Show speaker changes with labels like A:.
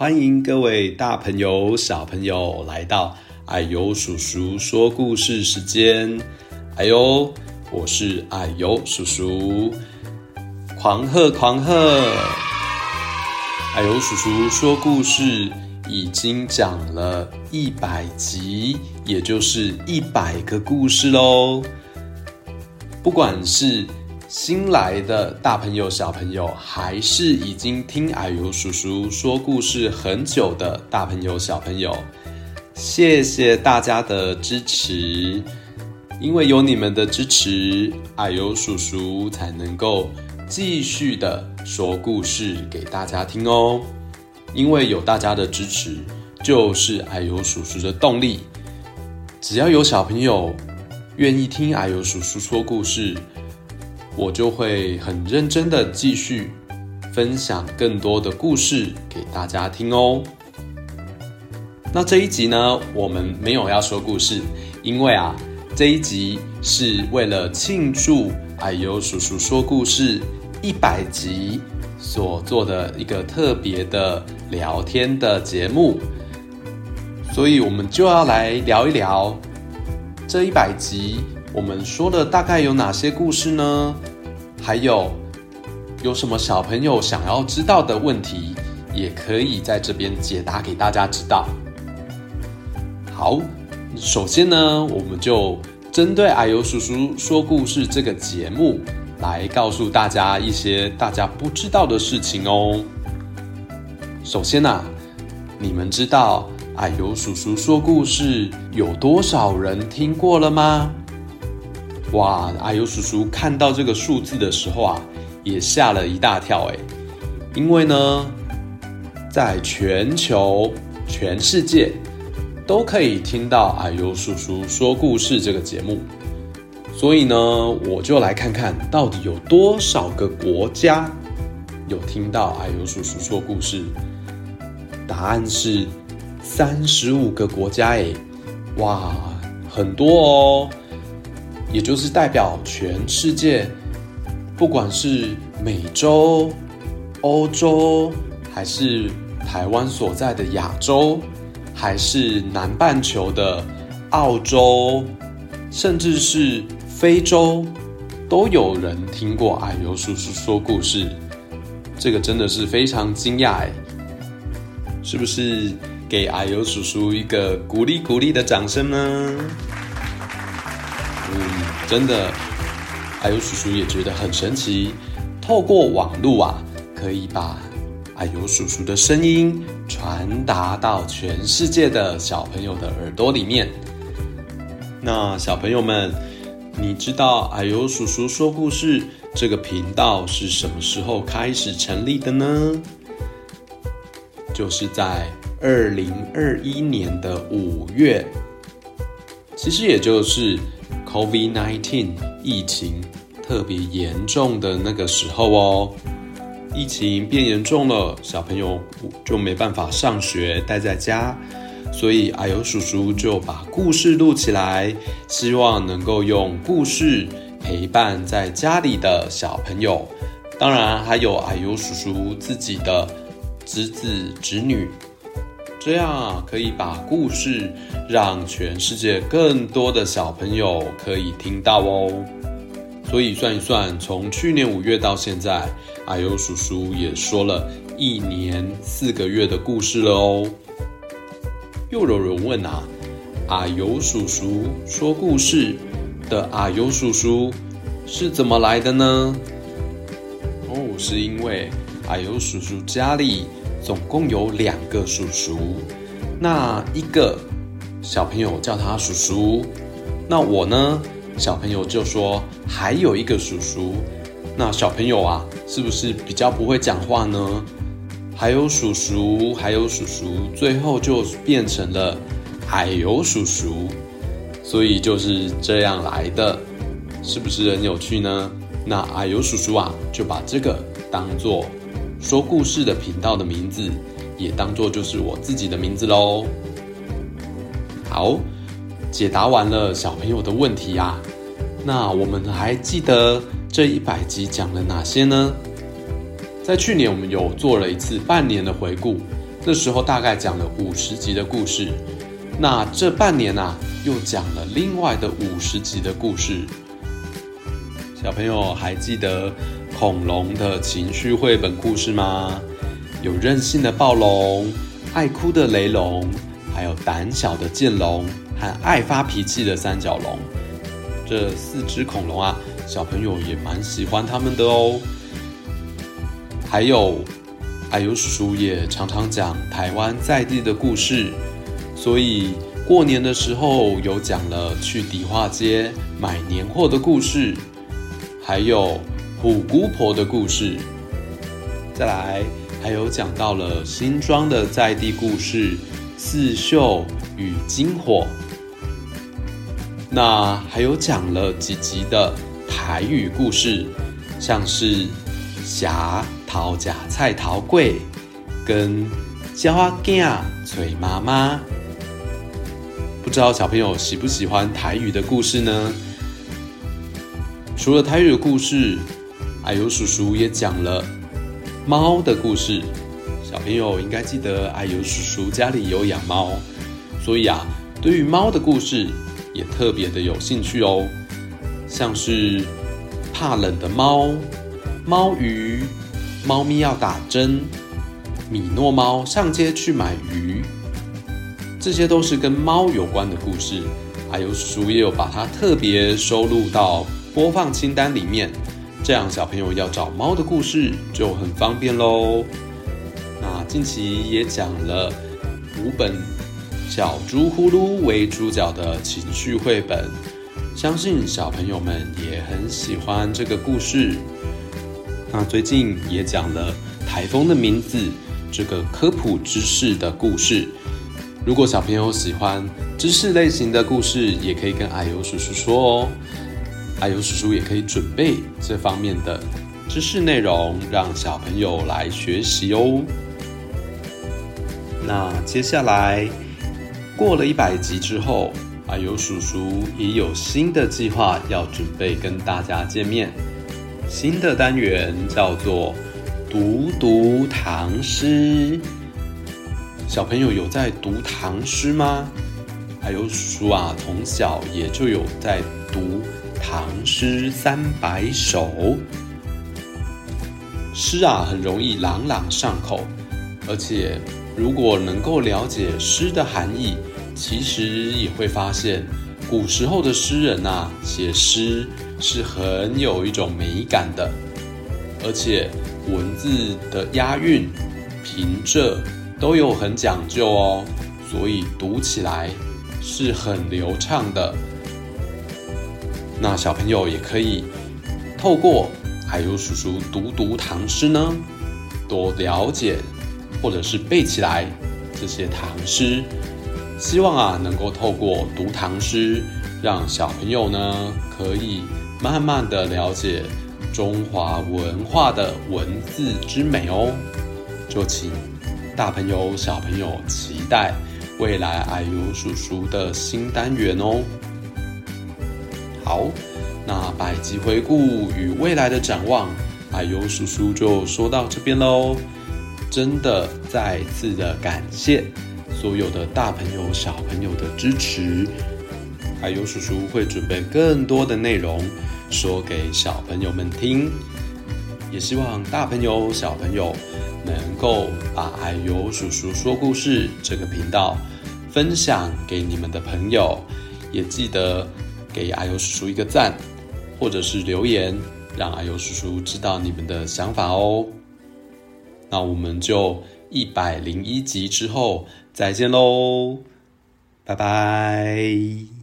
A: 欢迎各位大朋友、小朋友来到啊呦叔叔说故事时间。哎呦，我是啊呦叔叔，狂贺狂贺！啊呦叔叔说故事已经讲了一百集，也就是一百个故事喽。不管是新来的大朋友、小朋友，还是已经听矮油叔叔说故事很久的大朋友、小朋友，谢谢大家的支持。因为有你们的支持，矮油叔叔才能够继续的说故事给大家听哦。因为有大家的支持，就是矮油叔叔的动力。只要有小朋友愿意听矮油叔叔说故事。我就会很认真的继续分享更多的故事给大家听哦。那这一集呢，我们没有要说故事，因为啊，这一集是为了庆祝矮油叔叔说故事一百集所做的一个特别的聊天的节目，所以我们就要来聊一聊这一百集。我们说的大概有哪些故事呢？还有有什么小朋友想要知道的问题，也可以在这边解答给大家知道。好，首先呢，我们就针对啊呦叔叔说故事这个节目，来告诉大家一些大家不知道的事情哦。首先呐，你们知道啊呦叔叔说故事有多少人听过了吗？哇！阿尤叔叔看到这个数字的时候啊，也吓了一大跳哎，因为呢，在全球、全世界都可以听到阿尤叔叔说故事这个节目，所以呢，我就来看看到底有多少个国家有听到阿尤叔叔说故事。答案是三十五个国家哎，哇，很多哦。也就是代表全世界，不管是美洲、欧洲，还是台湾所在的亚洲，还是南半球的澳洲，甚至是非洲，都有人听过矮油叔叔说故事。这个真的是非常惊讶哎，是不是给矮油叔叔一个鼓励鼓励的掌声呢？嗯，真的，啊呦叔叔也觉得很神奇。透过网络啊，可以把啊呦叔叔的声音传达到全世界的小朋友的耳朵里面。那小朋友们，你知道啊呦叔叔说故事这个频道是什么时候开始成立的呢？就是在二零二一年的五月，其实也就是。COVID-19 疫情特别严重的那个时候哦，疫情变严重了，小朋友就没办法上学，待在家，所以阿尤叔叔就把故事录起来，希望能够用故事陪伴在家里的小朋友，当然还有阿尤叔叔自己的侄子侄女。这样可以把故事让全世界更多的小朋友可以听到哦。所以算一算，从去年五月到现在，阿尤叔叔也说了一年四个月的故事了哦。又有人问啊，阿尤叔叔说故事的阿尤叔叔是怎么来的呢？哦，是因为阿尤叔叔家里。总共有两个叔叔，那一个小朋友叫他叔叔，那我呢，小朋友就说还有一个叔叔，那小朋友啊，是不是比较不会讲话呢？还有叔叔，还有叔叔，最后就变成了啊呦叔叔，所以就是这样来的，是不是很有趣呢？那啊呦叔叔啊，就把这个当做。说故事的频道的名字也当做就是我自己的名字喽。好，解答完了小朋友的问题啊，那我们还记得这一百集讲了哪些呢？在去年我们有做了一次半年的回顾，那时候大概讲了五十集的故事。那这半年啊，又讲了另外的五十集的故事。小朋友还记得恐龙的情绪绘本故事吗？有任性的暴龙、爱哭的雷龙，还有胆小的剑龙和爱发脾气的三角龙。这四只恐龙啊，小朋友也蛮喜欢他们的哦。还有，啊呦叔叔也常常讲台湾在地的故事，所以过年的时候有讲了去迪化街买年货的故事。还有虎姑婆的故事，再来还有讲到了新庄的在地故事刺绣与金火，那还有讲了几集的台语故事，像是霞桃假菜桃贵跟焦阿囝崔妈妈，不知道小朋友喜不喜欢台语的故事呢？除了台语的故事，矮油叔叔也讲了猫的故事。小朋友应该记得，矮油叔叔家里有养猫，所以啊，对于猫的故事也特别的有兴趣哦。像是怕冷的猫、猫鱼、猫咪要打针、米诺猫上街去买鱼，这些都是跟猫有关的故事。啊呦叔叔也有把它特别收录到。播放清单里面，这样小朋友要找猫的故事就很方便喽。那近期也讲了五本小猪呼噜为主角的情绪绘本，相信小朋友们也很喜欢这个故事。那最近也讲了台风的名字这个科普知识的故事。如果小朋友喜欢知识类型的故事，也可以跟矮油叔叔说哦。阿尤叔叔也可以准备这方面的知识内容，让小朋友来学习哦。那接下来过了一百集之后，啊呦叔叔也有新的计划要准备跟大家见面。新的单元叫做“读读唐诗”。小朋友有在读唐诗吗？啊呦叔叔啊，从小也就有在读。唐诗三百首，诗啊很容易朗朗上口，而且如果能够了解诗的含义，其实也会发现，古时候的诗人啊写诗是很有一种美感的，而且文字的押韵、平仄都有很讲究哦，所以读起来是很流畅的。那小朋友也可以透过啊呦叔叔读读唐诗呢，多了解或者是背起来这些唐诗。希望啊能够透过读唐诗，让小朋友呢可以慢慢的了解中华文化的文字之美哦。就请大朋友小朋友期待未来啊呦叔叔的新单元哦。好，那百集回顾与未来的展望，矮油叔叔就说到这边喽。真的再次的感谢所有的大朋友小朋友的支持，矮油叔叔会准备更多的内容说给小朋友们听，也希望大朋友小朋友能够把矮油叔叔说故事这个频道分享给你们的朋友，也记得。给阿尤叔叔一个赞，或者是留言，让阿尤叔叔知道你们的想法哦。那我们就一百零一集之后再见喽，拜拜。